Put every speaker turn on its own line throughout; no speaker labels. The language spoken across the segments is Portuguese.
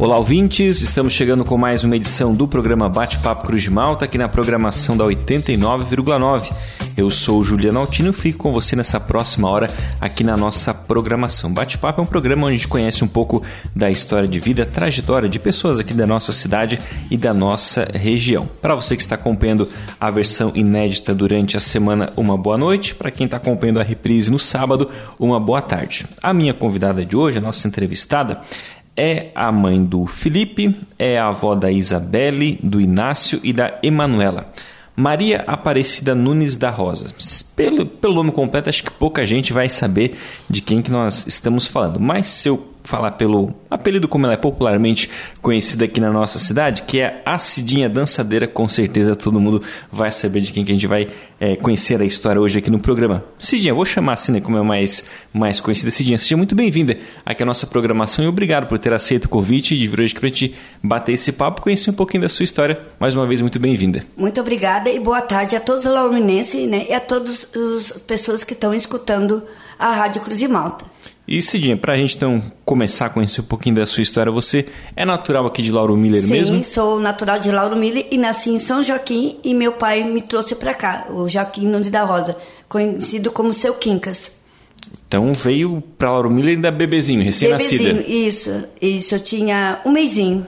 Olá, ouvintes! Estamos chegando com mais uma edição do programa Bate-Papo Cruz de Malta, aqui na programação da 89,9. Eu sou o Juliano Altino e fico com você nessa próxima hora aqui na nossa programação. Bate-Papo é um programa onde a gente conhece um pouco da história de vida, trajetória de pessoas aqui da nossa cidade e da nossa região. Para você que está acompanhando a versão inédita durante a semana, uma boa noite. Para quem está acompanhando a reprise no sábado, uma boa tarde. A minha convidada de hoje, a nossa entrevistada, é a mãe do Felipe, é a avó da Isabelle, do Inácio e da Emanuela. Maria Aparecida Nunes da Rosa. Pelo, pelo nome completo, acho que pouca gente vai saber de quem que nós estamos falando. Mas se eu falar pelo apelido como ela é popularmente conhecida aqui na nossa cidade, que é a Cidinha Dançadeira, com certeza todo mundo vai saber de quem que a gente vai é, conhecer a história hoje aqui no programa. Cidinha, vou chamar assim, né, como é mais, mais conhecida. Cidinha, seja muito bem-vinda aqui à nossa programação e obrigado por ter aceito o convite de vir hoje para a gente bater esse papo, conhecer um pouquinho da sua história. Mais uma vez, muito bem-vinda.
Muito obrigada e boa tarde a todos os lauminenses né, e a todas as pessoas que estão escutando a Rádio Cruz de Malta.
E Cidinha, para a gente então começar a conhecer um pouquinho da sua história, você é natural aqui de Lauro Miller
Sim,
mesmo?
Sim, sou natural de Lauro Miller e nasci em São Joaquim e meu pai me trouxe para cá, o Joaquim Nunes da Rosa, conhecido como Seu Quincas.
Então veio para Lauro Miller ainda bebezinho, recém-nascida.
Bebezinho, isso, isso, eu tinha um mêsinho.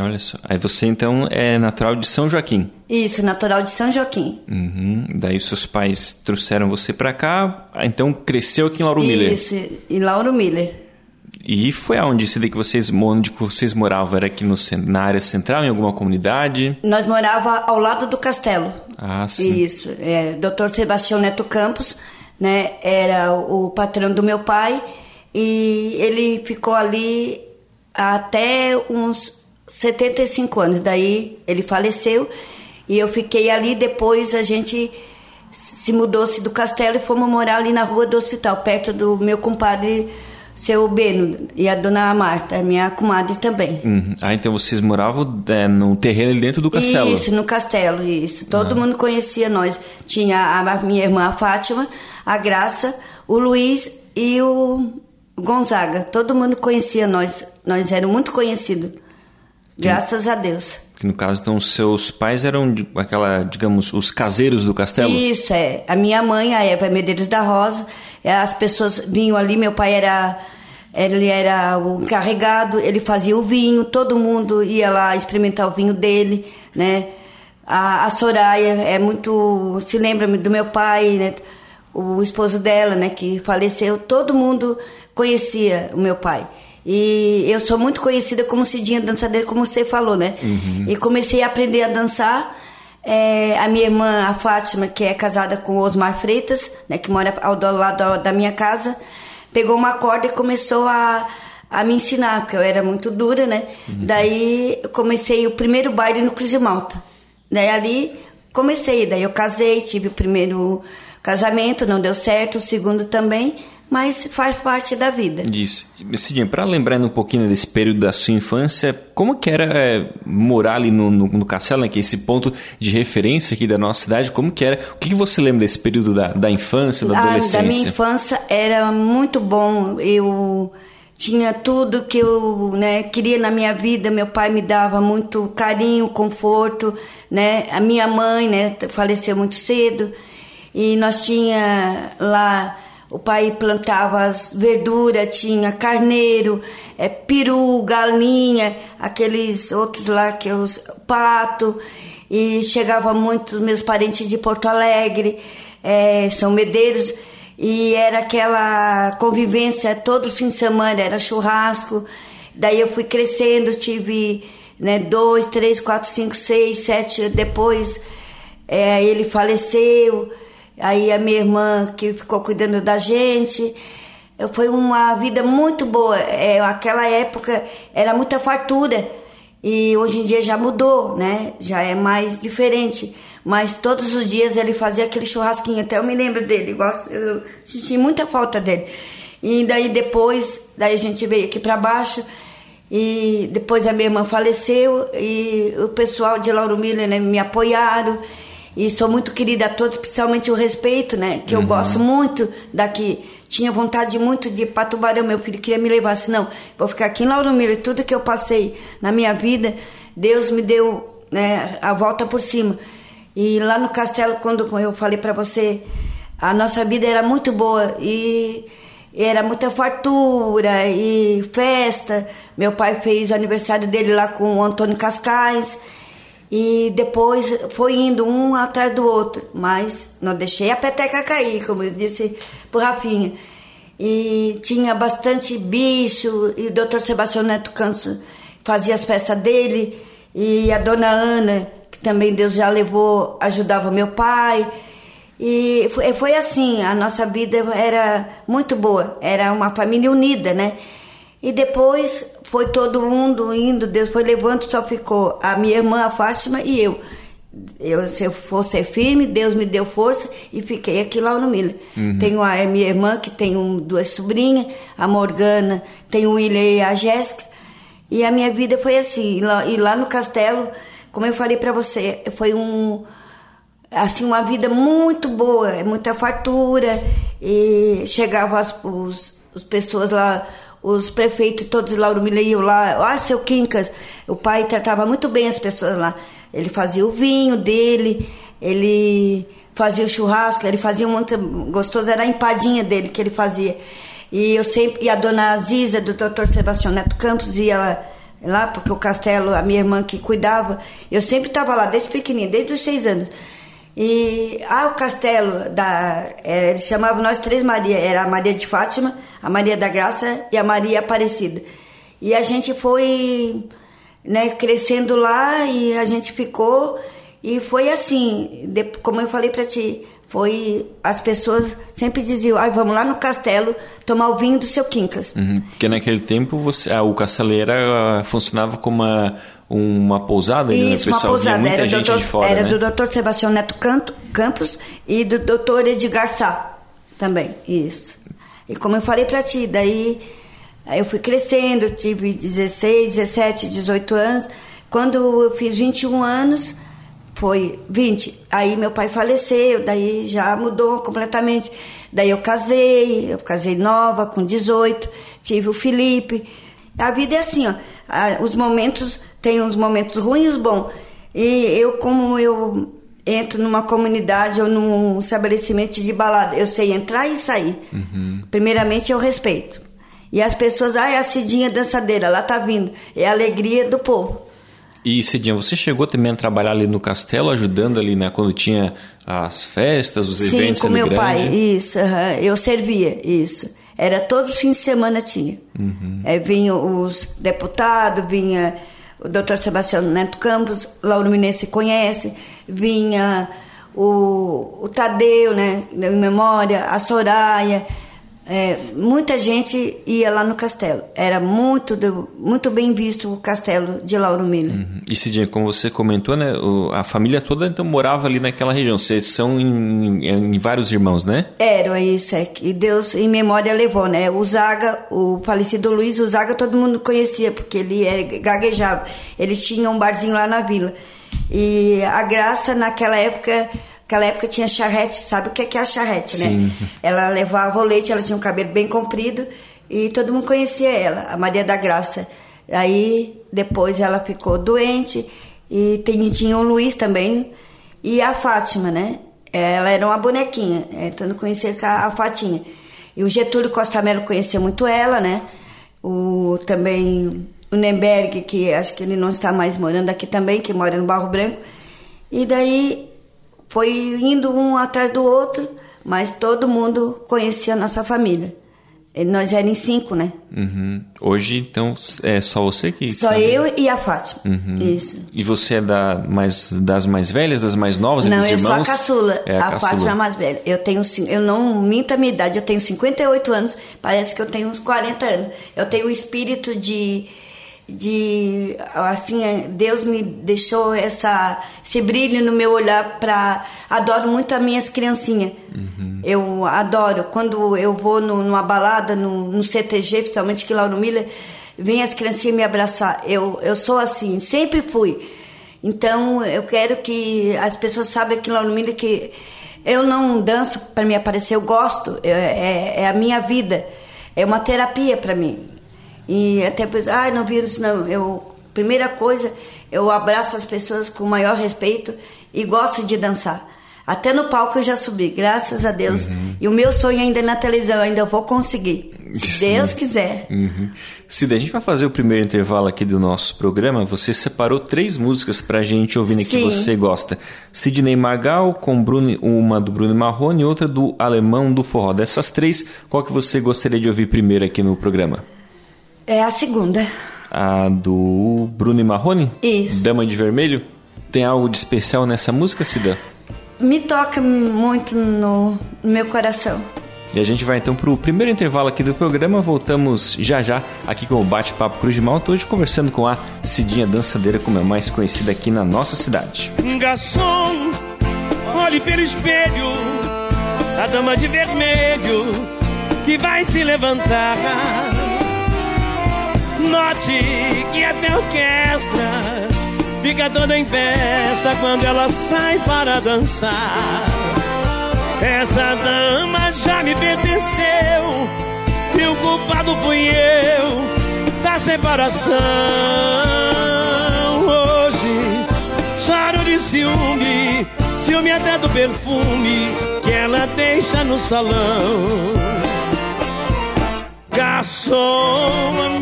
Olha só. Aí você então é natural de São Joaquim.
Isso, natural de São Joaquim.
Uhum. Daí seus pais trouxeram você para cá, então cresceu aqui em Lauro Miller.
Isso, em Lauro Miller.
E foi aonde daí que vocês, onde vocês moravam? Era aqui no, na área central, em alguma comunidade?
Nós morava ao lado do castelo.
Ah, sim.
Isso. É, Dr. Sebastião Neto Campos, né, era o patrão do meu pai e ele ficou ali até uns 75 anos. Daí ele faleceu e eu fiquei ali. Depois a gente se mudou-se do castelo e fomos morar ali na rua do hospital, perto do meu compadre seu Beno e a dona Marta, minha comadre também.
Uhum. Ah, então vocês moravam é, no terreno ali dentro do castelo?
Isso, no castelo, isso. Todo ah. mundo conhecia nós. Tinha a minha irmã a Fátima, a Graça, o Luiz e o Gonzaga. Todo mundo conhecia nós. Nós éramos muito conhecidos. Graças a Deus.
Que no caso, então, seus pais eram aquela, digamos, os caseiros do castelo?
Isso, é. A minha mãe, a Eva Medeiros da Rosa, é, as pessoas vinham ali, meu pai era ele era o encarregado, ele fazia o vinho, todo mundo ia lá experimentar o vinho dele, né? A, a Soraya é muito, se lembra do meu pai, né? O esposo dela, né, que faleceu, todo mundo conhecia o meu pai. E eu sou muito conhecida como Cidinha Dançadeira, como você falou, né? Uhum. E comecei a aprender a dançar. É, a minha irmã, a Fátima, que é casada com Osmar Freitas, né, que mora ao lado da minha casa, pegou uma corda e começou a, a me ensinar, porque eu era muito dura, né? Uhum. Daí comecei o primeiro baile no Cruz de Malta. Daí ali comecei, daí eu casei, tive o primeiro casamento, não deu certo, o segundo também mas faz parte da vida.
Isso. Cidinha, para lembrar um pouquinho desse período da sua infância, como que era é, morar ali no, no, no Castelo, né, que é esse ponto de referência aqui da nossa cidade, como que era? O que, que você lembra desse período da, da infância, da adolescência?
Ah, da minha infância era muito bom, eu tinha tudo que eu né, queria na minha vida, meu pai me dava muito carinho, conforto, né, a minha mãe né, faleceu muito cedo, e nós tinha lá o pai plantava as tinha carneiro, é, peru, galinha, aqueles outros lá que é os pato, e chegava muito meus parentes de Porto Alegre, é, São Medeiros, e era aquela convivência todo fim de semana, era churrasco. Daí eu fui crescendo, tive né, dois, três, quatro, cinco, seis, sete. Depois é, ele faleceu. Aí a minha irmã que ficou cuidando da gente. Foi uma vida muito boa. É, aquela época era muita fartura. E hoje em dia já mudou, né? Já é mais diferente. Mas todos os dias ele fazia aquele churrasquinho. Até eu me lembro dele. Gosto, eu senti muita falta dele. E daí depois, daí a gente veio aqui para baixo. E depois a minha irmã faleceu. E o pessoal de Lauro Miller né, me apoiaram. E sou muito querida a todos, especialmente o respeito, né? Que eu
Uhum.
gosto muito daqui. Tinha vontade muito de ir para Tubarão, meu filho queria me levar, assim, não, vou ficar aqui em Lauro Miller. Tudo que eu passei na minha vida, Deus me deu né, a volta por cima. E lá no castelo, quando eu falei para você, a nossa vida era muito boa e era muita fartura e festa. Meu pai fez o aniversário dele lá com o Antônio Cascais. E depois foi indo um atrás do outro, mas não deixei a peteca cair, como eu disse pro Rafinha. E tinha bastante bicho, e o doutor Sebastião Neto Canso fazia as festas dele, e a dona Ana, que também Deus já levou, ajudava meu pai. E foi, foi assim, a nossa vida era muito boa, era uma família unida, né? E depois foi todo mundo indo, Deus foi levando, só ficou a minha irmã, a Fátima e eu. Eu, se eu for ser firme, Deus me deu força e fiquei aqui lá no Miller. Tenho a minha irmã, que tem um, duas sobrinhas, a Morgana, tem o William e a Jéssica. E a minha vida foi assim. E lá, e lá no castelo, como eu falei para você, foi um assim uma vida muito boa, muita fartura e chegavam as os, os pessoas lá, os prefeitos todos Lauro Miller iam lá, ah, seu Quincas, o pai tratava muito bem as pessoas lá. Ele fazia o vinho dele, ele fazia o churrasco, ele fazia muito gostoso, era a empadinha dele que ele fazia. E eu sempre, e a dona Aziza, do Dr. Sebastião Neto Campos, ia lá, lá, porque o castelo, a minha irmã que cuidava, eu sempre estava lá, desde pequenininha, desde os seis anos. E ah, o castelo, da, é, eles chamavam nós três Maria, era a Maria de Fátima, a Maria da Graça e a Maria Aparecida. E a gente foi né, crescendo lá e a gente ficou e foi assim, de, como eu falei para ti, foi as pessoas sempre diziam, ai, vamos lá no castelo tomar o vinho do seu Quincas.
Uhum, porque naquele tempo você, ah, o castelo era, funcionava como uma, uma pousada, né?
Isso,
o pessoal
uma pousada.
muita
Era,
gente
doutor,
de fora,
era
né?
do Dr. Sebastião Neto Canto, Campos e do Dr. Edgar Sá também, isso. E como eu falei para ti, daí eu fui crescendo, tive 16, 17, 18 anos. Quando eu fiz 21 anos, foi 20. Aí meu pai faleceu, daí já mudou completamente. Daí eu casei, eu casei nova, com 18, tive o Felipe. A vida é assim, ó. Os momentos, tem uns momentos ruins bons. E eu, como eu entro numa comunidade ou num estabelecimento de balada, eu sei entrar e sair. Primeiramente, eu respeito. E as pessoas, ah, é a Cidinha dançadeira, lá tá vindo. É a alegria do povo.
E Cidinha, você chegou também a trabalhar ali no castelo, ajudando ali, né, quando tinha as festas, os
Sim,
eventos
com
ali
meu
grande?
pai, isso, eu servia, isso. Era todos os fins de semana tinha. É, vinham os deputados, vinha o doutor Sebastião Neto Campos, Lauro Minense conhece, vinha o, o Tadeu, né, da memória, a Soraya, é, muita gente ia lá no castelo. Era muito, muito bem visto o castelo de Lauro Miller.
Uhum. E Cidinha, como você comentou, né, a família toda então morava ali naquela região. Vocês são em, em vários irmãos, né?
Era isso, é que Deus em memória levou, né? O Zaga, o falecido Luiz, o Zaga todo mundo conhecia, porque ele era, gaguejava. Ele tinha um barzinho lá na vila. E a Graça, naquela época, naquela época tinha charrete, sabe o que é, que é a charrete,
Sim.
né? Ela levava o leite, ela tinha um cabelo bem comprido e todo mundo conhecia ela, a Maria da Graça. Aí depois ela ficou doente e tem- tinha o Luiz também e a Fátima, né? Ela era uma bonequinha, então eu conhecia a, a Fatinha. E o Getúlio Costa Mello conhecia muito ela, né? O também o Nemberg, que acho que ele não está mais morando aqui também, que mora no Barro Branco. E daí foi indo um atrás do outro, mas todo mundo conhecia a nossa família. Nós éramos cinco, né?
Uhum. Hoje, então, é só você que...
Só
que-
eu e a Fátima.
Uhum.
Isso.
E você é da mais, das mais velhas, das mais novas,
Não, eu
os
sou a
irmãos?
caçula.
É
a
a,
Fátima é a
caçula.
mais velha. Eu tenho eu não minto a minha idade, eu tenho 58 anos, parece que eu tenho uns 40 anos. Eu tenho o espírito de de assim, Deus me deixou essa esse brilho no meu olhar para adoro muito as minhas criancinhas. Eu adoro quando eu vou no, numa balada no, no CTG, principalmente que lá no Miller, vem as criancinhas me abraçar. Eu eu sou assim, sempre fui. Então, eu quero que as pessoas saibam aqui lá no Milho que eu não danço para me aparecer, eu gosto, é, é, é, a minha vida, é uma terapia para mim. E até depois, ah, não viram isso não. Eu, primeira coisa, eu abraço as pessoas com o maior respeito e gosto de dançar. Até no palco eu já subi, graças a Deus. Uhum. E o meu sonho ainda é na televisão, ainda vou conseguir. Se. Deus quiser.
Uhum. Cida, a gente vai fazer o primeiro intervalo aqui do nosso programa. Você separou três músicas pra gente ouvindo que você gosta. Sidney Magal, com Bruno, uma do Bruno Marrone e outra do Alemão do Forró. Dessas três, qual que você gostaria de ouvir primeiro aqui no programa?
É a segunda.
A do Bruno Marrone?
Isso.
Dama de Vermelho? Tem algo de especial nessa música, Cida?
me toca muito no, no meu coração.
E a gente vai então para o primeiro intervalo aqui do programa. Voltamos já já aqui com o Bate-Papo Cruz de Malta, hoje conversando com a Cidinha Dançadeira, como é mais conhecida aqui na nossa cidade.
Garçom, olhe pelo espelho, a dama de vermelho que vai se levantar. Note que até a orquestra fica toda em festa quando ela sai para dançar. Essa dama já me pertenceu e o culpado fui eu da separação. Hoje choro de ciúme, ciúme até do perfume que ela deixa no salão. Garçom,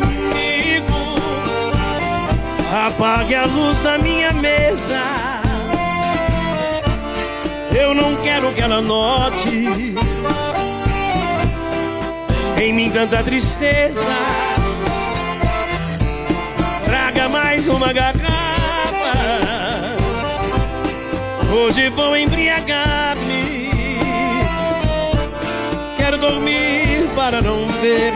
Apague a luz da minha mesa. Eu não quero que ela note em mim tanta tristeza. Traga mais uma garrafa. Hoje vou embriagar-me. Quero dormir para não ver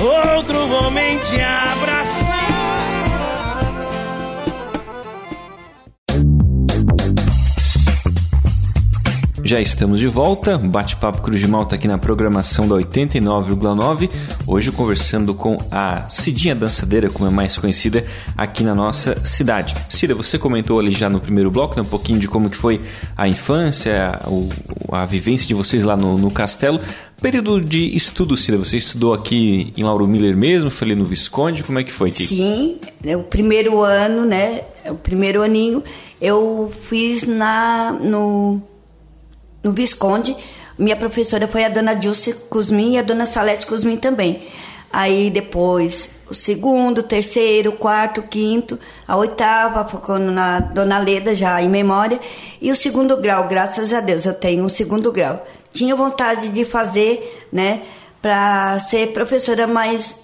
outro homem te.
Já estamos de volta, bate-papo Cruz de Malta aqui na programação da 89,9. Hoje conversando com a Cidinha Dançadeira, como é mais conhecida aqui na nossa cidade. Cida, você comentou ali já no primeiro bloco né, um pouquinho de como que foi a infância, a, a vivência de vocês lá no, no castelo. Período de estudo, Cida, você estudou aqui em Lauro Miller mesmo? Foi ali no Visconde? Como é que foi?
Sim, é o primeiro ano, né? É o primeiro aninho eu fiz na no no Visconde. Minha professora foi a dona Dilce Cusmin e a dona Salete Cusmin também. Aí depois o segundo, terceiro, quarto, quinto, a oitava, focando na Dona Leda, já em memória, e o segundo grau, graças a Deus, eu tenho um segundo grau. Tinha vontade de fazer, né, para ser professora, mas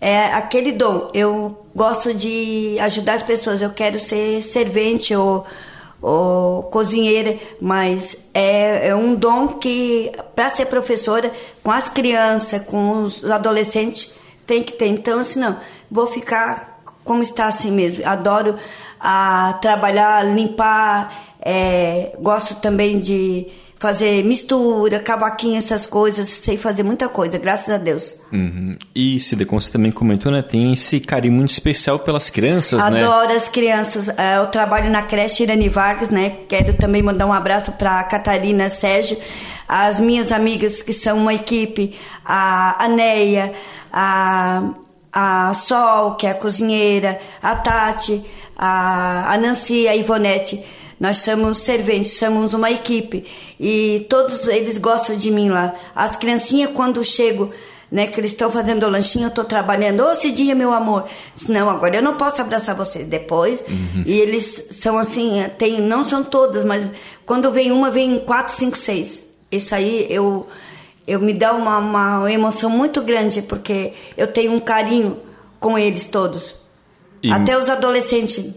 é aquele dom. Eu gosto de ajudar as pessoas, eu quero ser servente ou ou cozinheira, mas é, é um dom que, para ser professora, com as crianças, com os adolescentes, tem que ter. Então, assim, não, vou ficar como está assim mesmo. Adoro a, ah, trabalhar, limpar, é, gosto também de fazer mistura, cavaquinho, essas coisas, sei fazer muita coisa, graças a Deus.
Uhum. E Cida, como você também comentou, né, tem esse carinho muito especial pelas crianças,
Adoro
né?
Adoro as crianças. É, eu trabalho na creche Irani Vargas, né? Quero também mandar um abraço para Catarina, Sérgio, as minhas amigas que são uma equipe, a Aneia, a a Sol, que é a cozinheira, a Tati, a, a Nancy, a Ivonete nós somos serventes, somos uma equipe e todos eles gostam de mim lá. As criancinhas, quando chego, né, que eles estão fazendo o lanchinho, eu estou trabalhando. Ô, Cidinha, meu amor. Não, agora eu não posso abraçar você. Depois. Uhum. E eles são assim, tem, não são todas, mas quando vem uma, vem quatro, cinco, seis. Isso aí eu, eu me dá uma, uma emoção muito grande, porque eu tenho um carinho com eles todos. E... Até os adolescentes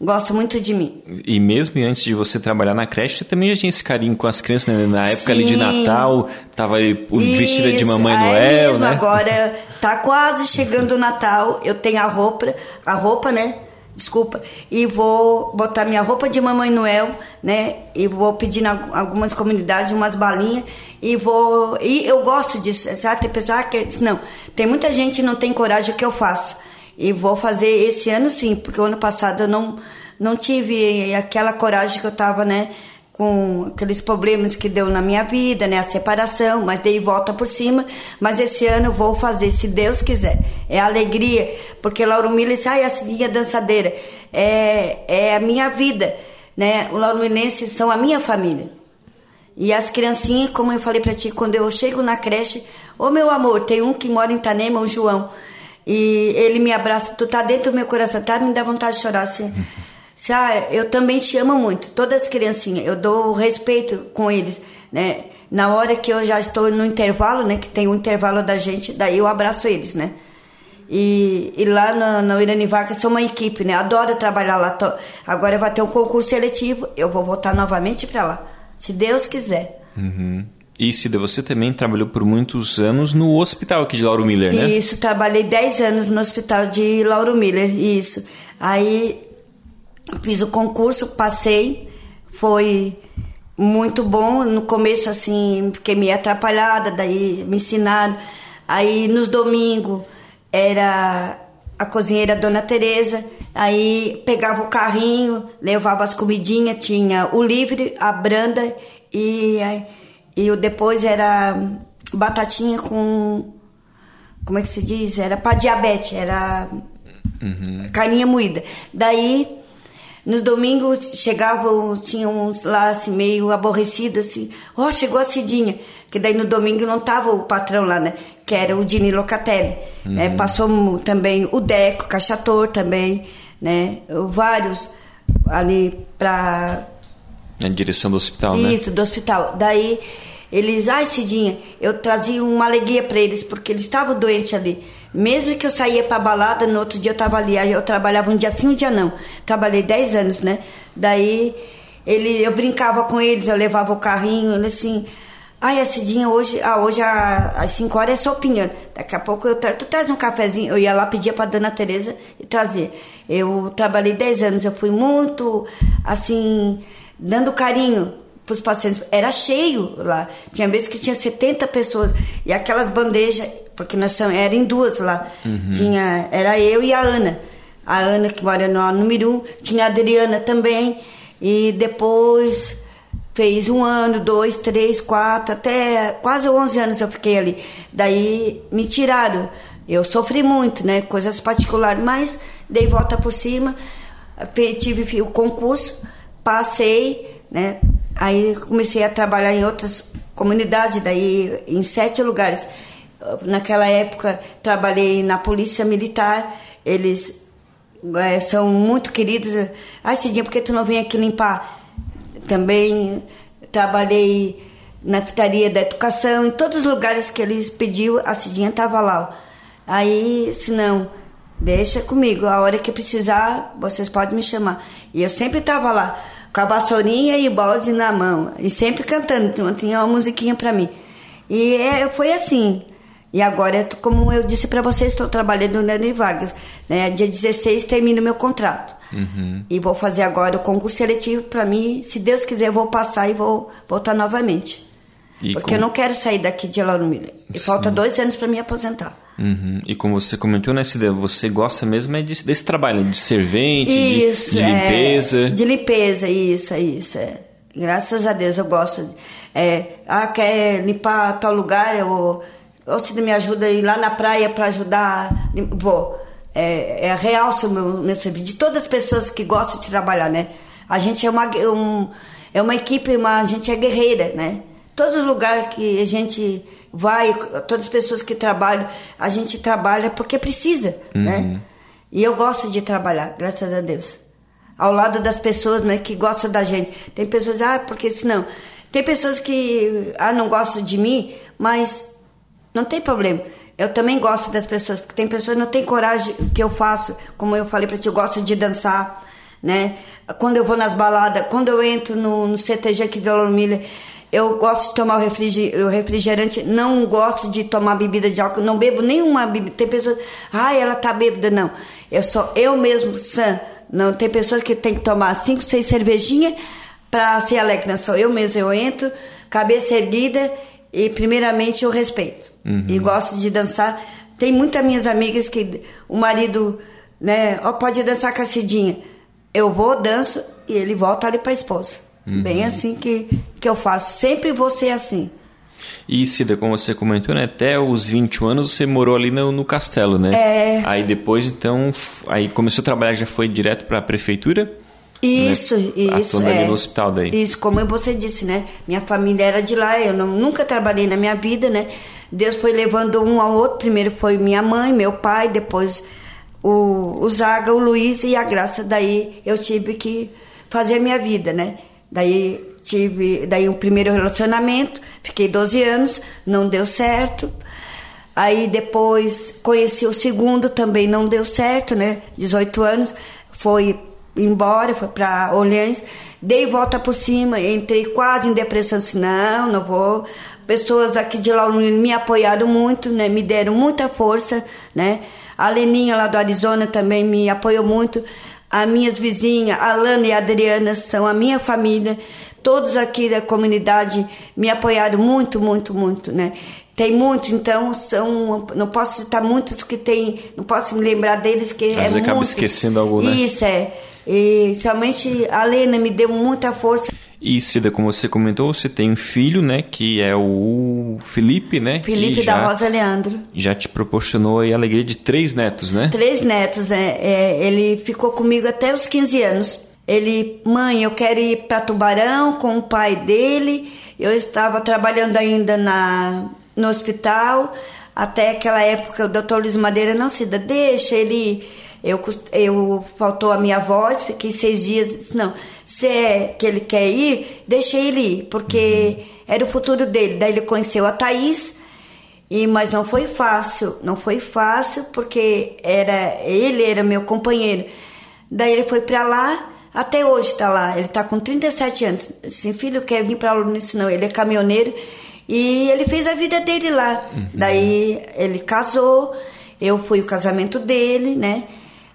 gosta muito de mim.
E mesmo antes de você trabalhar na creche, você também já tinha esse carinho com as crianças, né? Na época Sim. ali de Natal, tava vestida de Mamãe Noel, mesmo, né?
Agora tá quase chegando o Natal, eu tenho a roupa, a roupa, né? Desculpa, e vou botar minha roupa de Mamãe Noel, né? E vou pedir em algumas comunidades umas balinhas e vou. E eu gosto disso, sabe? Tem pessoas que. Não, tem muita gente que não tem coragem, o que eu faço? E vou fazer esse ano sim, porque o ano passado eu não, não tive aquela coragem que eu tava, né? Com aqueles problemas que deu na minha vida, né? A separação, mas dei volta por cima. Mas esse ano eu vou fazer, se Deus quiser. É alegria, porque Lauro Miller disse, ai, a Cidinha dançadeira. É, é a minha vida, né? Os lauruminenses são a minha família. E as criancinhas, como eu falei para ti, quando eu chego na creche, ô meu amor, tem um que mora em Itanema, o João. E ele me abraça, tu tá dentro do meu coração, tá? Me dá vontade de chorar assim. assim ah, eu também te amo muito, todas as criancinhas, eu dou respeito com eles, né? Na hora que eu já estou no intervalo, né? Que tem um intervalo da gente, daí eu abraço eles, né? E, e lá na, na Irani Vargas sou uma equipe, né? Adoro trabalhar lá. Agora vai ter um concurso seletivo, eu vou voltar novamente para lá se Deus quiser.
Uhum. E Cida, você também trabalhou por muitos anos no hospital aqui de Lauro Miller, né?
Isso, trabalhei 10 anos no hospital de Lauro Miller, isso. Aí fiz o concurso, passei, foi muito bom. No começo, assim, fiquei meio atrapalhada, daí me ensinaram. Aí nos domingos era a cozinheira Dona Teresa, aí pegava o carrinho, levava as comidinhas, tinha o livre, a branda e, e o depois era batatinha com como é que se diz? Era para diabetes, era uhum. carninha moída. Daí nos domingos chegavam, tinha uns lá assim, meio aborrecidos, assim, ó, oh, chegou a Cidinha. Que daí no domingo não tava o patrão lá, né? Que era o Dini Locatelli. Uhum. Né? Passou também o Deco, Cachator também, né? Vários ali pra.
Na direção do hospital,
Isso, né? Isso, do hospital. Daí eles, ai Cidinha, eu trazia uma alegria para eles, porque eles estavam doentes ali. Mesmo que eu saía para balada, no outro dia eu estava ali. Eu trabalhava um dia sim, um dia não. Trabalhei 10 anos, né? Daí ele, eu brincava com eles, eu levava o carrinho, ele assim. Ai, a Cidinha, hoje, ah, hoje às 5 horas é sopinha. Daqui a pouco eu tu traz um cafezinho. Eu ia lá, pedia para dona Tereza trazia. Eu trabalhei 10 anos, eu fui muito, assim, dando carinho para os pacientes. Era cheio lá. Tinha vezes que tinha 70 pessoas. E aquelas bandejas, porque nós somos, era em duas lá. Uhum. Tinha, era eu e a Ana. A Ana, que mora no número um. Tinha a Adriana também. E depois fez um ano, dois, três, quatro, até quase 11 anos eu fiquei ali. Daí me tiraram. Eu sofri muito, né? Coisas particulares, mas dei volta por cima. Tive o concurso, passei, né? Aí comecei a trabalhar em outras comunidades, daí em sete lugares. Naquela época trabalhei na polícia militar, eles é, são muito queridos. Ah, Cidinha, por que tu não vem aqui limpar? Também trabalhei na Secretaria da Educação, em todos os lugares que eles pediam, a Cidinha estava lá. Aí, se não, deixa comigo, a hora que precisar, vocês podem me chamar. E eu sempre estava lá com a vassourinha e o balde na mão, e sempre cantando, tinha uma musiquinha para mim. E é, foi assim. E agora, como eu disse para vocês, estou trabalhando no Nani Vargas. Né? Dia 16 termino meu contrato. Uhum. E vou fazer agora o concurso seletivo para mim. Se Deus quiser, eu vou passar e vou voltar novamente. E Porque com... eu não quero sair daqui de Lauro Miller. E falta dois anos para me aposentar.
Uhum. E como você comentou, né, Cida, você gosta mesmo é de, desse trabalho, de servente, isso, de, de limpeza.
É, de limpeza, isso, é isso. É. Graças a Deus eu gosto. É, ah, quer limpar tal lugar, eu, ou se me ajuda a ir lá na praia para ajudar, vou. É, é realço o meu, meu serviço. De todas as pessoas que gostam de trabalhar, né? A gente é uma, um, é uma equipe, uma, a gente é guerreira, né? Todos os lugares que a gente vai, todas as pessoas que trabalham, a gente trabalha porque precisa, uhum. né? E eu gosto de trabalhar, graças a Deus. Ao lado das pessoas, né, que gostam da gente. Tem pessoas, ah, porque senão. Tem pessoas que, ah, não gostam de mim, mas não tem problema. Eu também gosto das pessoas, porque tem pessoas que não têm coragem que eu faço, como eu falei para ti, eu gosto de dançar, né? Quando eu vou nas baladas, quando eu entro no, no CTG aqui de Lomilha, eu gosto de tomar o refrigerante, não gosto de tomar bebida de álcool, não bebo nenhuma bebida. Tem pessoas, ah, ela tá bêbada, não. Eu sou eu mesmo, sã. Não, tem pessoas que tem que tomar cinco, seis cervejinhas para ser alegre. Não, sou eu mesmo, eu entro, cabeça erguida e primeiramente eu respeito. Uhum. E gosto de dançar. Tem muitas minhas amigas que o marido, né, ó, pode dançar com a Cidinha. Eu vou, danço e ele volta ali para a esposa. Uhum. Bem assim que, que eu faço. Sempre vou ser assim.
E Cida, como você comentou, né, até os 20 anos você morou ali no, no castelo, né?
É.
Aí depois, então, aí começou a trabalhar, já foi direto para a prefeitura?
Isso, né? isso.
Atuando é. ali no hospital daí.
Isso, como você disse, né? Minha família era de lá, eu não, nunca trabalhei na minha vida, né? Deus foi levando um ao outro. Primeiro foi minha mãe, meu pai, depois o, o Zaga, o Luiz e a Graça. Daí eu tive que fazer minha vida, né? Daí tive daí um primeiro relacionamento, fiquei 12 anos, não deu certo. Aí depois conheci o segundo, também não deu certo, né? 18 anos, foi embora, foi para Olhães, dei volta por cima, entrei quase em depressão, disse, não, não vou. Pessoas aqui de lá me apoiaram muito, né? Me deram muita força, né? A Leninha lá do Arizona também me apoiou muito. As minhas vizinhas, a Lana e a Adriana, são a minha família. Todos aqui da comunidade me apoiaram muito, muito, muito, né? Tem muitos, então são. Não posso citar muitos que tem. Não posso me lembrar deles que
Às é acaba esquecendo algum, né?
Isso é. E somente a Lena me deu muita força.
E Cida, como você comentou, você tem um filho, né, que é o Felipe, né?
Felipe da já, Rosa Leandro.
Já te proporcionou a alegria de três netos, né?
Três netos, é, é, Ele ficou comigo até os 15 anos. Ele, mãe, eu quero ir para Tubarão com o pai dele. Eu estava trabalhando ainda na, no hospital. Até aquela época, o doutor Luiz Madeira, não, Cida, deixa ele eu, eu faltou a minha voz, fiquei seis dias. Disse, não, se é que ele quer ir, deixa ele ir, porque uhum. era o futuro dele. Daí ele conheceu a Thaís, e, mas não foi fácil, não foi fácil, porque era ele era meu companheiro. Daí ele foi para lá, até hoje está lá. Ele está com 37 anos. Assim, filho, quer vir para aluno? Não, ele é caminhoneiro. E ele fez a vida dele lá. Uhum. Daí ele casou, eu fui o casamento dele, né?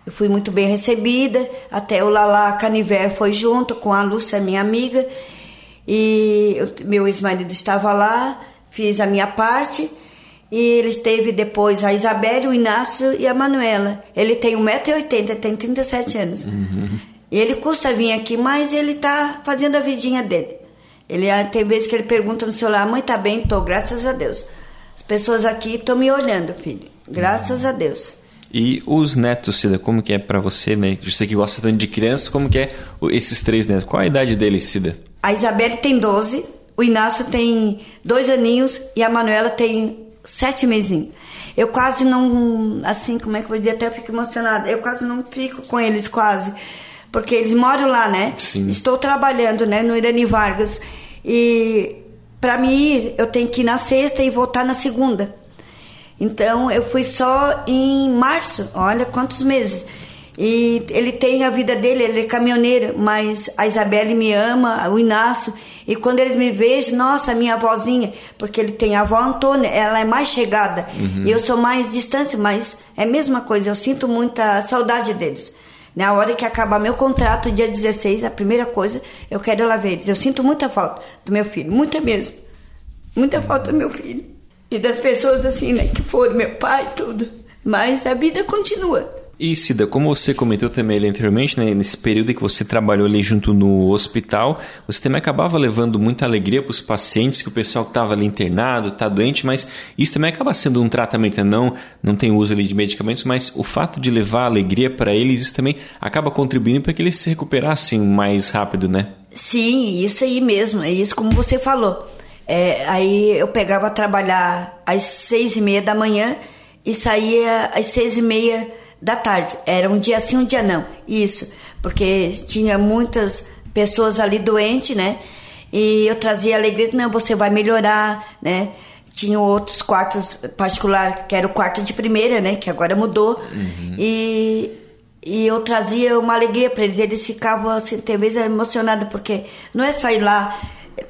Eu fui muito bem recebida, até o Lala Caniver foi junto com a Lúcia, minha amiga, e eu, meu ex-marido estava lá, fiz a minha parte, e ele teve depois a Isabelle, o Inácio e a Manuela. Ele tem 1,80m, tem 37 anos. Uhum. E ele custa vir aqui, mas ele está fazendo a vidinha dele. Ele ah, tem vezes que ele pergunta no celular, mãe, tá bem? Tô, graças a Deus. As pessoas aqui estão me olhando, filho. Graças uhum. a Deus.
E os netos, Cida, como que é para você, né? Você que gosta tanto de crianças, como que é esses três netos? Qual a idade deles, Cida?
A Isabelle tem 12, o Inácio tem dois aninhos e a Manuela tem sete mesinhos. Eu quase não, assim, como é que eu vou dizer, até eu fico emocionada, eu quase não fico com eles quase, porque eles moram lá, né?
Sim.
Estou trabalhando, né, no Irani Vargas e para mim eu tenho que ir na sexta e voltar na segunda. Então eu fui só em março, olha quantos meses. E ele tem a vida dele, ele é caminhoneiro, mas a Isabelle me ama, o Inácio. E quando ele me vê, nossa, minha avózinha, porque ele tem a avó Antônia, ela é mais chegada. Uhum. E eu sou mais distante, mas é a mesma coisa, eu sinto muita saudade deles. Na hora que acabar meu contrato, dia 16, a primeira coisa, eu quero ir lá ver eles. Eu sinto muita falta do meu filho, muita mesmo. Muita falta do meu filho e das pessoas assim, né, que foram meu pai, tudo. Mas a vida continua.
E Cida, como você comentou também ali anteriormente, né, nesse período que você trabalhou ali junto no hospital, você também acabava levando muita alegria para os pacientes, que o pessoal que estava ali internado, está doente, mas isso também acaba sendo um tratamento, né? não, não tem uso ali de medicamentos, mas o fato de levar alegria para eles, isso também acaba contribuindo para que eles se recuperassem mais rápido, né?
Sim, isso aí mesmo, é isso como você falou. É, aí eu pegava a trabalhar às seis e meia da manhã e saía às seis e meia da tarde. Era um dia sim, um dia não. Isso, porque tinha muitas pessoas ali doentes, né? E eu trazia alegria, não, você vai melhorar, né? Tinha outros quartos particulares, que era o quarto de primeira, né? Que agora mudou. Uhum. E, e eu trazia uma alegria para eles. Eles ficavam, assim, tem vezes emocionados, porque não é só ir lá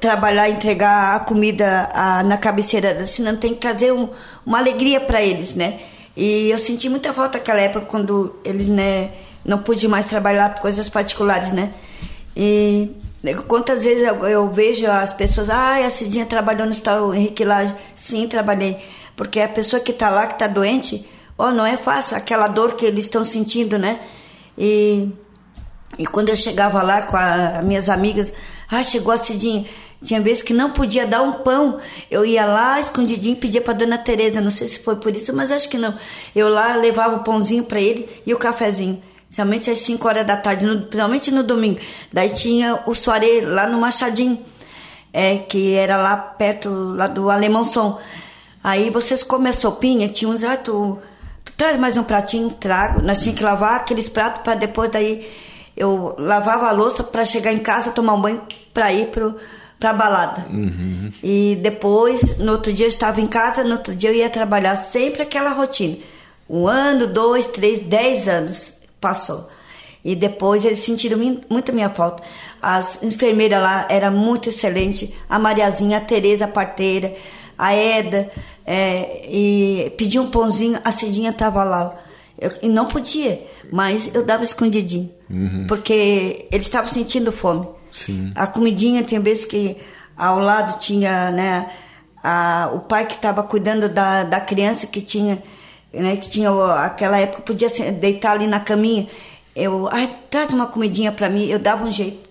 trabalhar, entregar a comida a, na cabeceira, senão tem que trazer um, uma alegria para eles, né? E eu senti muita falta naquela época quando eles, né, não pude mais trabalhar por coisas particulares, né? E quantas vezes eu, eu vejo as pessoas, ah, a Cidinha trabalhou no hospital Henrique Lage. Sim, trabalhei. Porque a pessoa que está lá, que está doente, ó, não é fácil, aquela dor que eles estão sentindo, né? E, e quando eu chegava lá com as minhas amigas, ah, chegou a Cidinha. Tinha vezes que não podia dar um pão. Eu ia lá, escondidinho, pedia para dona Tereza. Não sei se foi por isso, mas acho que não. Eu lá levava o pãozinho para ele e o cafezinho. Principalmente às 5 horas da tarde, no, principalmente no domingo. Daí tinha o soaré lá no Machadinho, é, que era lá perto lá do Alemão Som. Aí vocês comem a sopinha, tinha uns, ah, tu, tu traz mais um pratinho, trago. Nós tínhamos que lavar aqueles pratos para depois daí eu lavava a louça para chegar em casa, tomar um banho para ir pro pra balada. Uhum. E depois, no outro dia eu estava em casa, no outro dia eu ia trabalhar, sempre aquela rotina. Um ano, dois, três, dez anos passou. E depois eles sentiram muito minha falta. As enfermeiras lá eram muito excelentes. A Mariazinha, a Tereza a parteira, a Eda. É, e pedi um pãozinho, a Cidinha estava lá. Eu, e não podia, mas eu dava escondidinho. Uhum. Porque eles estavam sentindo fome.
Sim.
A comidinha tinha vezes que ao lado tinha, né, a, o pai que estava cuidando da, da criança que tinha, né, que tinha aquela época podia deitar ali na caminha. Eu, ai, traz uma comidinha para mim, eu dava um jeito.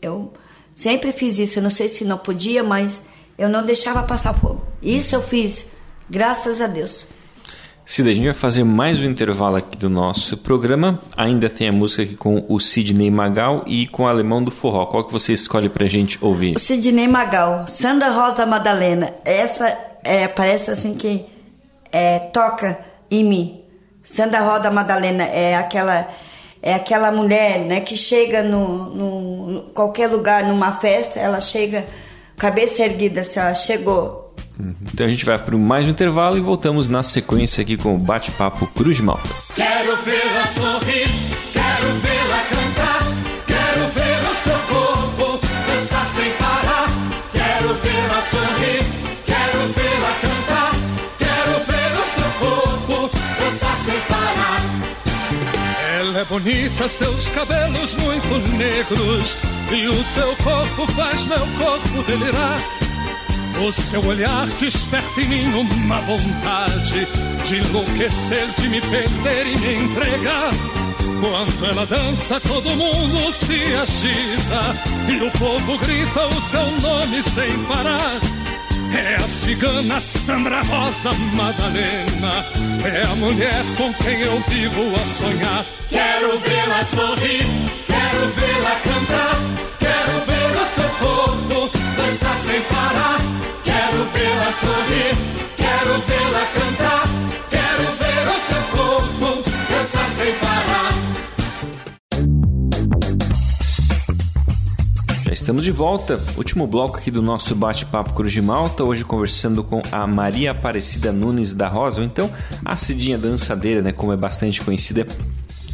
Eu sempre fiz isso, eu não sei se não podia, mas eu não deixava passar fome. Isso eu fiz, graças a Deus.
Cida, a gente vai fazer mais um intervalo aqui do nosso programa. Ainda tem a música aqui com o Sidney Magal e com o Alemão do Forró. Qual que você escolhe pra gente ouvir?
O Sidney Magal, Sandra Rosa Madalena. Essa é, parece assim que é, toca em mim. Sandra Rosa Madalena é aquela é aquela mulher né, que chega no, no, qualquer lugar, numa festa, ela chega cabeça erguida, assim, ela chegou
então a gente vai para mais um intervalo e voltamos na sequência aqui com o bate-papo Cruz de Malta.
Quero vê-la sorrir, quero vê-la cantar, quero ver o seu corpo dançar sem parar. Quero vê-la sorrir, quero vê-la cantar, quero ver o seu corpo dançar sem parar. Ela é bonita, seus cabelos muito negros e o seu corpo faz meu corpo delirar. O seu olhar desperta em mim uma vontade de enlouquecer, de me perder e me entregar. Quando ela dança, todo mundo se agita e o povo grita o seu nome sem parar. É a cigana Sandra Rosa Madalena, é a mulher com quem eu vivo a sonhar. Quero vê-la sorrir, quero vê-la cantar, quero ver o seu corpo dançar sem parar. Vê-la sorrir, quero vê-la cantar, quero ver o seu corpo dançar sem parar.
Já estamos de volta, último bloco aqui do nosso bate-papo Cruz de Malta, hoje conversando com a Maria Aparecida Nunes da Rosa, ou então a Cidinha Dançadeira, né, como é bastante conhecida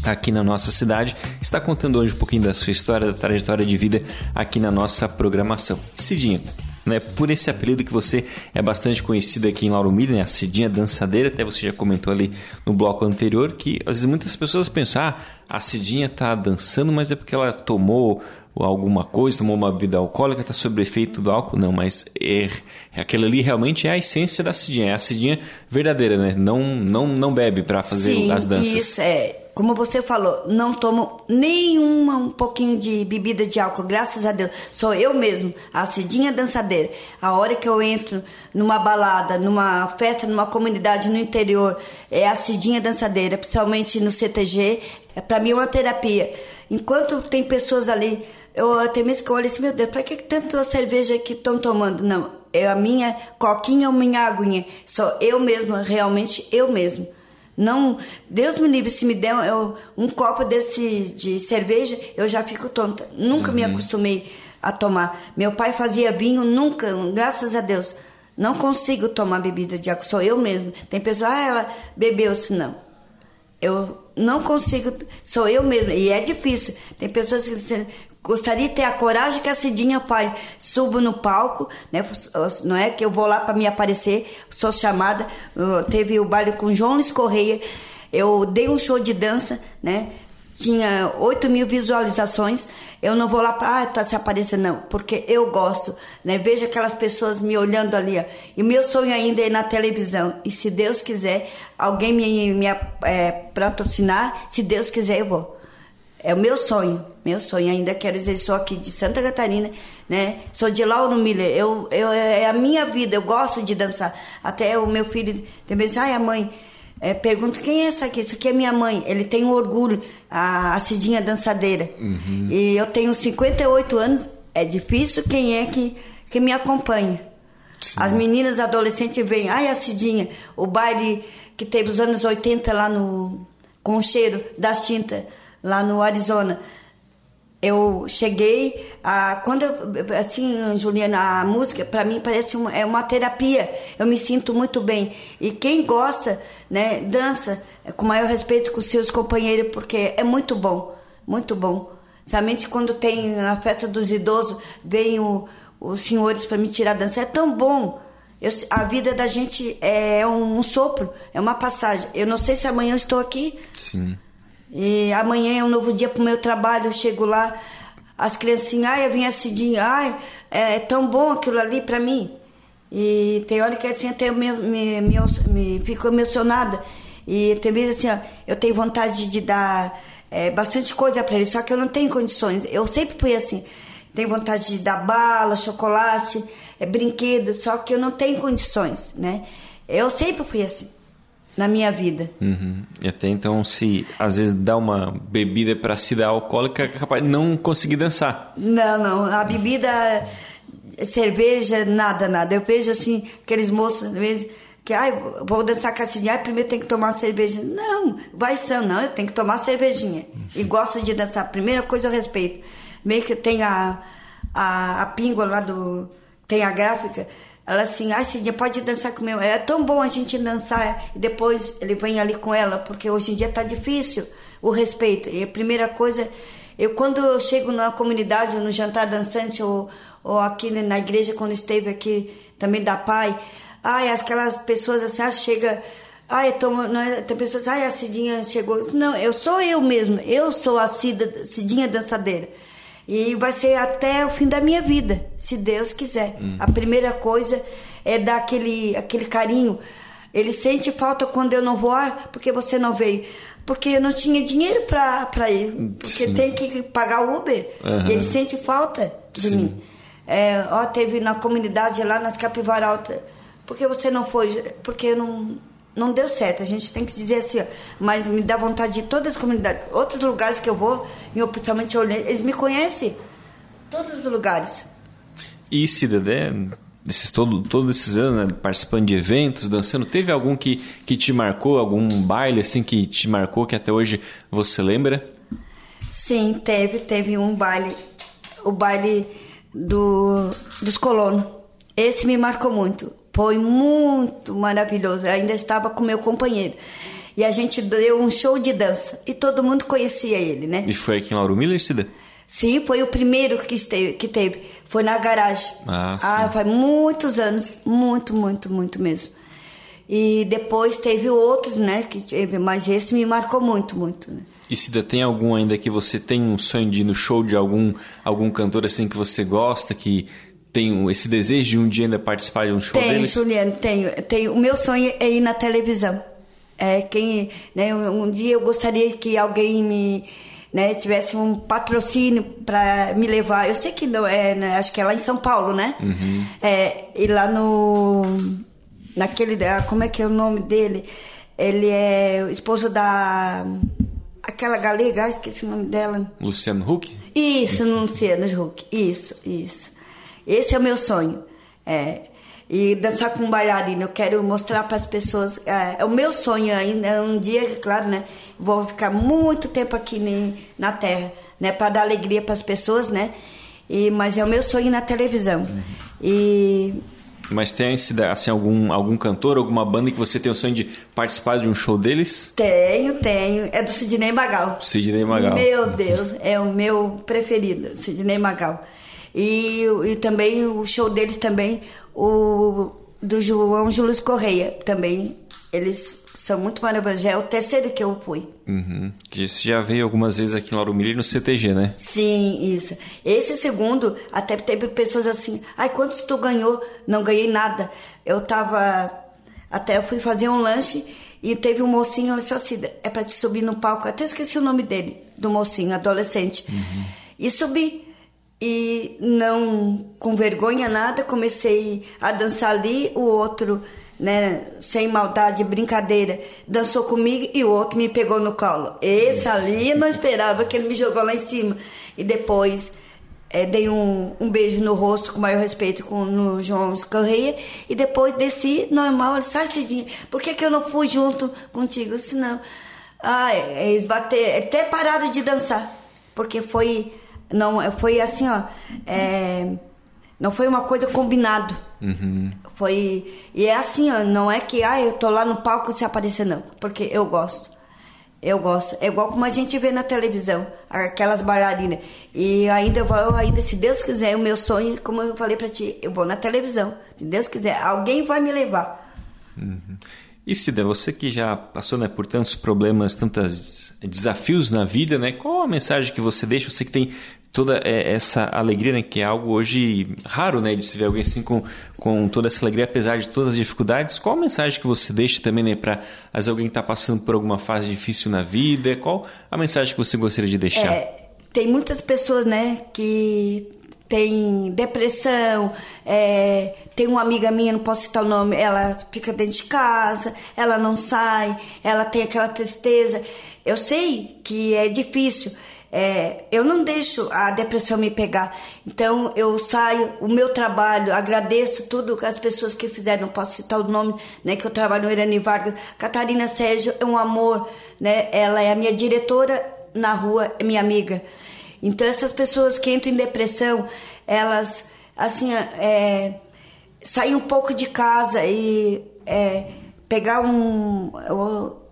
aqui na nossa cidade, está contando hoje um pouquinho da sua história, da trajetória de vida aqui na nossa programação. Cidinha, né, por esse apelido que você é bastante conhecido aqui em Lauro Miller, né, a Cidinha Dançadeira, até você já comentou ali no bloco anterior, que às vezes muitas pessoas pensam, ah, a Cidinha está dançando, mas é porque ela tomou alguma coisa, tomou uma bebida alcoólica, está sob efeito do álcool. Não, mas é, aquilo ali realmente é a essência da Cidinha, é a Cidinha verdadeira, né? Não, não, não bebe para fazer
Sim,
as danças.
Isso, é como você falou, não tomo nenhuma um pouquinho de bebida de álcool, graças a Deus. Sou eu mesmo, a Cidinha dançadeira. A hora que eu entro numa balada, numa festa, numa comunidade no interior, é a Cidinha dançadeira, principalmente no CTG, é para mim é uma terapia. Enquanto tem pessoas ali, eu até mesmo que eu olho assim, meu Deus, para que tanta cerveja que estão tomando? Não, é a minha coquinha ou minha aguinha. Sou eu mesmo, realmente eu mesmo. Não, Deus me livre, se me der eu, um copo desse de cerveja, eu já fico tonta. Nunca uhum. me acostumei a tomar. Meu pai fazia vinho, nunca, graças a Deus. Não consigo tomar bebida de álcool, sou eu mesmo. Tem pessoas, ah, ela bebeu-se, não. Eu não consigo, sou eu mesmo, e é difícil. Tem pessoas que dizem, gostaria de ter a coragem que a Cidinha faz. Subo no palco, né? Não é que eu vou lá para me aparecer, sou chamada. Teve o baile com João Luiz Correia. Eu dei um show de dança, né? tinha 8 mil visualizações. Eu não vou lá para, ah, tá se aparecendo, não, porque eu gosto, né? Vejo aquelas pessoas me olhando ali, ó. E meu sonho ainda é ir na televisão. E se Deus quiser, alguém me, me é, patrocinar, se Deus quiser, eu vou. É o meu sonho, meu sonho. Ainda quero dizer, sou aqui de Santa Catarina, né? Sou de Lauro Miller. Eu, eu, é a minha vida, eu gosto de dançar. Até o meu filho também diz, ai, a mãe, é, pergunta quem é essa aqui? Isso aqui é minha mãe. Ele tem um orgulho, a, a Cidinha dançadeira. Uhum. E eu tenho 58 anos, é difícil quem é que, que me acompanha. Sim. As meninas adolescentes vêm, ai, a Cidinha, o baile que teve os anos 80 lá no. com o cheiro das tintas lá no Arizona. Eu cheguei a quando eu, assim, Juliana, a música para mim parece uma, é uma terapia. Eu me sinto muito bem. E quem gosta, né, dança com maior respeito com seus companheiros porque é muito bom, muito bom. Somente quando tem a festa dos idosos, vem o, os senhores para me tirar a dança. É tão bom. Eu, a vida da gente é um, um sopro, é uma passagem. Eu não sei se amanhã eu estou aqui.
Sim.
E amanhã é um novo dia para o meu trabalho, eu chego lá, as criancinhas, ai, eu vim assim, ai, é, é tão bom aquilo ali para mim. E tem hora que assim até eu me, me, me, me fico emocionada. E tem vezes assim, ó, eu tenho vontade de dar é, bastante coisa para eles, só que eu não tenho condições. Eu sempre fui assim. Tenho vontade de dar bala, chocolate, é, brinquedo, só que eu não tenho condições, né? Eu sempre fui assim na minha vida.
Uhum. E até então, se às vezes dá uma bebida para se dar alcoólica, é capaz de não conseguir dançar.
Não, não. A bebida, cerveja, nada, nada. Eu vejo assim, aqueles moços, às vezes, que ai, vou dançar cassinha, primeiro tem que tomar cerveja. Não, vai são, não, eu tenho que tomar cervejinha. Uhum. E gosto de dançar. Primeira coisa eu respeito. Meio que tem a, a, a píngola lá do. Tem a gráfica ela assim, ah, Cidinha, pode dançar comigo. É tão bom a gente dançar e depois ele vem ali com ela, porque hoje em dia tá difícil o respeito. E a primeira coisa, eu quando eu chego na comunidade, no jantar dançante, ou, ou aqui na igreja, quando esteve aqui também da Pai, ai, aquelas pessoas assim, ah, chega. Ai, tomo, não, é, tem pessoas, ai, a Cidinha chegou. Não, eu sou eu mesmo, eu sou a Cida, Cidinha dançadeira. E vai ser até o fim da minha vida, se Deus quiser. Uhum. A primeira coisa é dar aquele, aquele carinho. Ele sente falta quando eu não vou, ah, porque você não veio. Porque eu não tinha dinheiro para ir. Porque Sim. tem que pagar o Uber. Uhum. Ele sente falta de Sim. mim. É, ó, teve na comunidade lá nas Capivara Alta. Por que você não foi? Porque eu não, não deu certo. A gente tem que dizer assim, ó, mas me dá vontade de todas as comunidades, outros lugares que eu vou, eu principalmente eles me conhecem, todos os lugares.
E Cidadé, esses, todo, todos esses anos, né, participando de eventos, dançando, teve algum que, que te marcou, algum baile assim que te marcou, que até hoje você lembra?
Sim, teve, teve um baile, o baile do, dos colonos. Esse me marcou muito. Foi muito maravilhoso. Eu ainda estava com meu companheiro. E a gente deu um show de dança. E todo mundo conhecia ele, né?
E foi aqui em Lauro Miller, Cida?
Sim, foi o primeiro que, esteve, que teve. Foi na garagem.
Ah, sim.
ah, faz muitos anos. Muito, muito, muito mesmo. E depois teve outros, né? Que teve, mas esse me marcou muito, muito. Né?
E Cida, tem algum ainda que você tem um sonho de ir no show de algum, algum cantor assim que você gosta, que tem esse desejo de um dia ainda participar de um show
tenho,
deles?
Juliano, tenho, tenho. O meu sonho é ir na televisão. É, quem, né, um dia eu gostaria que alguém me né, tivesse um patrocínio para me levar. Eu sei que não é, né, acho que é lá em São Paulo, né?
Uhum.
É, e lá no naquele, ah, como é que é o nome dele? Ele é o esposo da aquela galega, ah, esqueci o nome dela.
Luciano Huck?
Isso, Luciano Huck. Isso, isso. Esse é o meu sonho. É, e dançar com bailarino. Eu quero mostrar para as pessoas. É, é, o meu sonho ainda. Um dia, claro, né? Vou ficar muito tempo aqui na Terra, né? Para dar alegria para as pessoas, né? E, mas é o meu sonho na televisão. Uhum. E.
Mas tem assim, algum, algum cantor, alguma banda que você tem o sonho de participar de um show deles?
Tenho, tenho. É do Sidney Magal.
Sidney Magal.
Meu Deus, é o meu preferido, Sidney Magal. E, e também o show deles também, o do João Júlio Correia, também Eles são muito maravilhosos. Já é o terceiro que eu fui.
Uhum. Você já veio algumas vezes aqui em Lauro Miller no CTG, né?
Sim, isso. Esse segundo, até teve pessoas assim, ai, quantos tu ganhou? Não ganhei nada. Eu tava. Até eu fui fazer um lanche e teve um mocinho, ele disse assim, é para te subir no palco. Até esqueci o nome dele, do mocinho, adolescente. Uhum. E subi. E não com vergonha nada, comecei a dançar ali, o outro, né, sem maldade, brincadeira, dançou comigo e o outro me pegou no colo. Esse ali não esperava que ele me jogou lá em cima. E depois é, dei um, um beijo no rosto com maior respeito com, no João Correia e depois desci normal. Ele sai Cidinha, por que, que eu não fui junto contigo? Eu disse, não. Ah, é, eles bateram, até pararam de dançar, porque foi, não, foi assim, ó, é, não foi uma coisa combinado. Uhum. Foi, e é assim, ó, não é que, ah, eu tô lá no palco se aparecer, não, porque eu gosto. Eu gosto. É igual como a gente vê na televisão, aquelas bailarinas. E ainda vou, ainda, se Deus quiser, o meu sonho, como eu falei para ti, eu vou na televisão. Se Deus quiser, alguém vai me levar.
Uhum. E Cida, você que já passou né, por tantos problemas, tantos desafios na vida, né? Qual a mensagem que você deixa? Você que tem toda é, essa alegria, né, que é algo hoje raro, né, de se ver alguém assim com, com toda essa alegria, apesar de todas as dificuldades. Qual a mensagem que você deixa também, né, para alguém está passando por alguma fase difícil na vida? Qual a mensagem que você gostaria de deixar?
É, tem muitas pessoas, né, que tem depressão, é, tem uma amiga minha, não posso citar o nome, ela fica dentro de casa, ela não sai, ela tem aquela tristeza. Eu sei que é difícil, é, eu não deixo a depressão me pegar. Então eu saio, o meu trabalho, agradeço tudo as pessoas que fizeram, não posso citar o nome, né, que eu trabalho no Irani Vargas. Catarina Sérgio é um amor, né? Ela é a minha diretora na rua, é minha amiga. Então essas pessoas que entram em depressão, elas assim, é, sair um pouco de casa e é, pegar um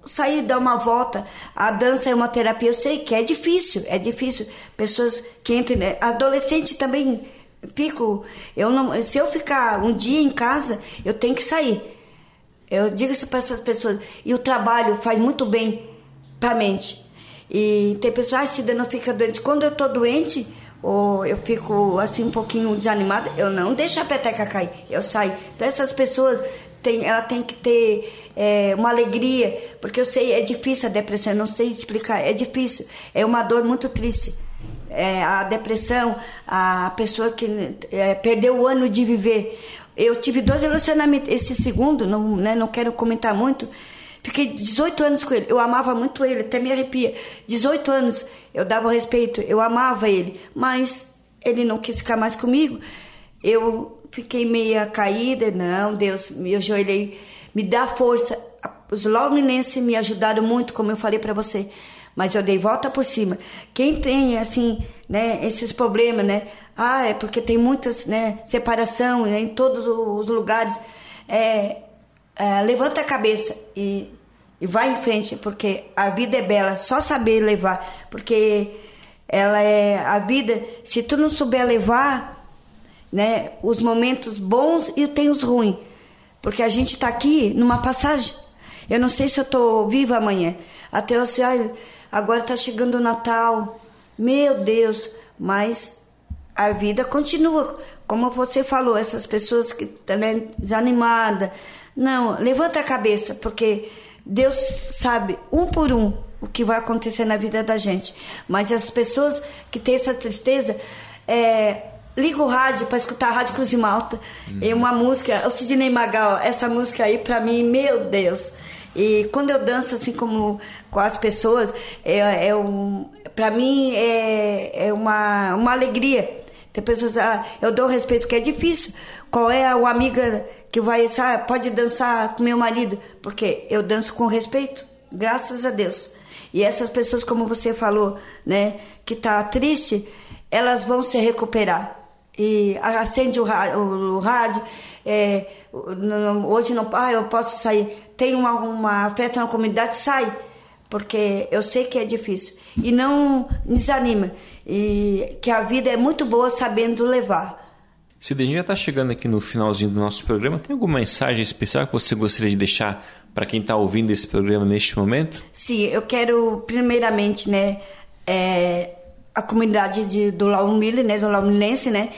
sair dar uma volta. A dança é uma terapia, eu sei que é difícil, é difícil. Pessoas que entram, né? adolescente também fico, eu não, se eu ficar um dia em casa, eu tenho que sair. Eu digo isso para essas pessoas. E o trabalho faz muito bem para a mente. E tem pessoas, ah, Cida, não fica doente. Quando eu tô doente, ou eu fico assim um pouquinho desanimada, eu não deixo a peteca cair, eu saio. Então essas pessoas tem, ela tem que ter é, uma alegria, porque eu sei, é difícil a depressão, não sei explicar, é difícil, é uma dor muito triste. É, a depressão, a pessoa que é, perdeu o ano de viver. Eu tive dois relacionamentos, esse segundo, não, né, não quero comentar muito, fiquei 18 anos com ele, eu amava muito ele, até me arrepia. 18 anos, eu dava respeito, eu amava ele, mas ele não quis ficar mais comigo. Eu fiquei meia caída, não, Deus, me ajoelhei, me dá força. Os londinenses me ajudaram muito, como eu falei para você, mas eu dei volta por cima. Quem tem assim, né, esses problemas, né? Ah, é porque tem muitas, né, separação né, em todos os lugares. É, é, levanta a cabeça e, e vai em frente, porque a vida é bela, só saber levar, porque ela é a vida, se tu não souber levar, né? Os momentos bons e tem os ruins. Porque a gente está aqui numa passagem. Eu não sei se eu estou viva amanhã. Até eu sei, agora está chegando o Natal. Meu Deus, mas a vida continua. Como você falou, essas pessoas que estão né, desanimadas. Não, levanta a cabeça, porque Deus sabe um por um o que vai acontecer na vida da gente. Mas as pessoas que têm essa tristeza, é, ligo o rádio para escutar a Rádio Cruz e Malta. Uhum. E uma música, o Sidney Magal, essa música aí para mim, meu Deus. E quando eu danço assim como com as pessoas, é, é um, para mim é, é uma, uma alegria. Tem pessoas, ah, eu dou respeito, que é difícil. Qual é a amiga que vai, sabe, pode dançar com meu marido? Porque eu danço com respeito, graças a Deus. E essas pessoas, como você falou, né, que tá triste, elas vão se recuperar e acende o rádio, o rádio é, hoje não, ah, eu posso sair, tem uma, uma festa na comunidade, sai, porque eu sei que é difícil. E não desanima, e que a vida é muito boa sabendo levar.
Cida, a gente já está chegando aqui no finalzinho do nosso programa. Tem alguma mensagem especial que você gostaria de deixar para quem está ouvindo esse programa neste momento?
Sim, eu quero primeiramente, né, é, a comunidade de, do Laumile, né, do Laumilense, né,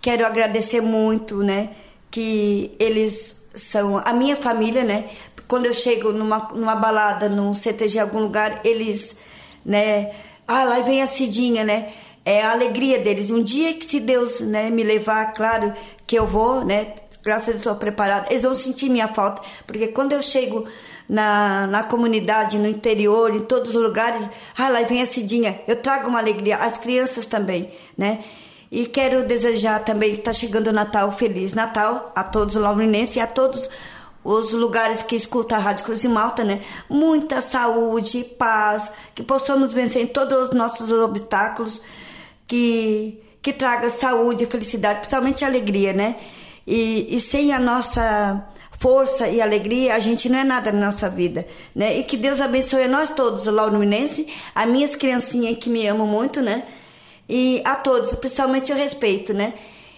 quero agradecer muito, né, que eles são a minha família, né, quando eu chego numa, numa balada, num CTG, algum lugar, eles, né, ah, lá vem a Cidinha, né, é a alegria deles. Um dia que se Deus, né, me levar, claro que eu vou, né, graças a Deus estou preparada, eles vão sentir minha falta, porque quando eu chego na, na comunidade, no interior, em todos os lugares, ah, lá vem a Cidinha, eu trago uma alegria, as crianças também, né, e quero desejar também, está chegando o Natal, Feliz Natal a todos os laurinenses e a todos os lugares que escutam a Rádio Cruz e Malta, né? Muita saúde, paz, que possamos vencer todos os nossos obstáculos, que, que traga saúde, felicidade, principalmente alegria, né? E, e sem a nossa força e alegria, a gente não é nada na nossa vida, né? E que Deus abençoe a nós todos, lá no Minense, as minhas criancinhas que me amam muito, né? E a todos, principalmente o respeito, né?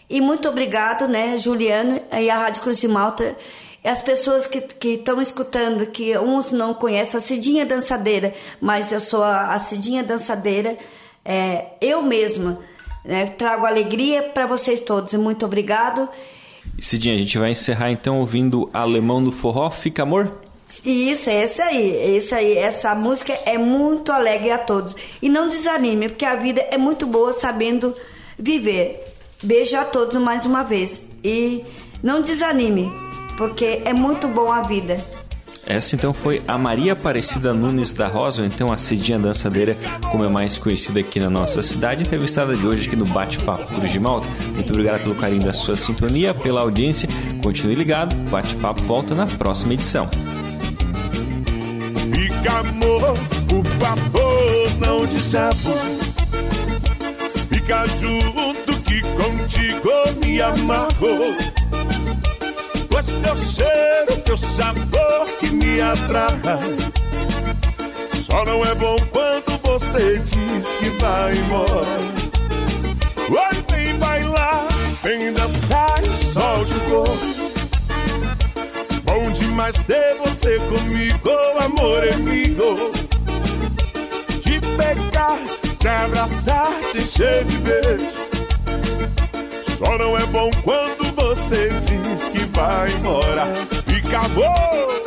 E muito obrigado, né, Juliano e a Rádio Cruz de Malta as pessoas que estão escutando, que uns não conhecem a Cidinha Dançadeira, mas eu sou a, a Cidinha Dançadeira, é, eu mesma né, trago alegria para vocês todos. Muito obrigado.
Cidinha, a gente vai encerrar então ouvindo Alemão do Forró, Fica Amor?
Isso, é esse aí, é esse aí. Essa música é muito alegre a todos. E não desanime, porque a vida é muito boa sabendo viver. Beijo a todos mais uma vez. E não desanime porque é muito bom a vida.
Essa então foi a Maria Aparecida Nunes da Rosa, ou então a Cidinha Dançadeira, como é mais conhecida aqui na nossa cidade, entrevistada de hoje aqui no Bate-Papo Cruz de Malta. Muito obrigado pelo carinho da sua sintonia, pela audiência. Continue ligado, Bate-Papo volta na próxima edição.
Fica amor, por favor, não chamo. Fica junto que contigo me amarro Pois teu cheiro, teu sabor que me atrai Só não é bom quando você diz que vai embora. Oi, vem bailar, vem dançar e solte o corpo Bom demais ter você comigo, amor amigo Te pegar, te abraçar, te encher de beijo. Só não é bom quando você diz que vai embora e acabou.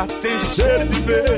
Abraçar, te encher de beijo.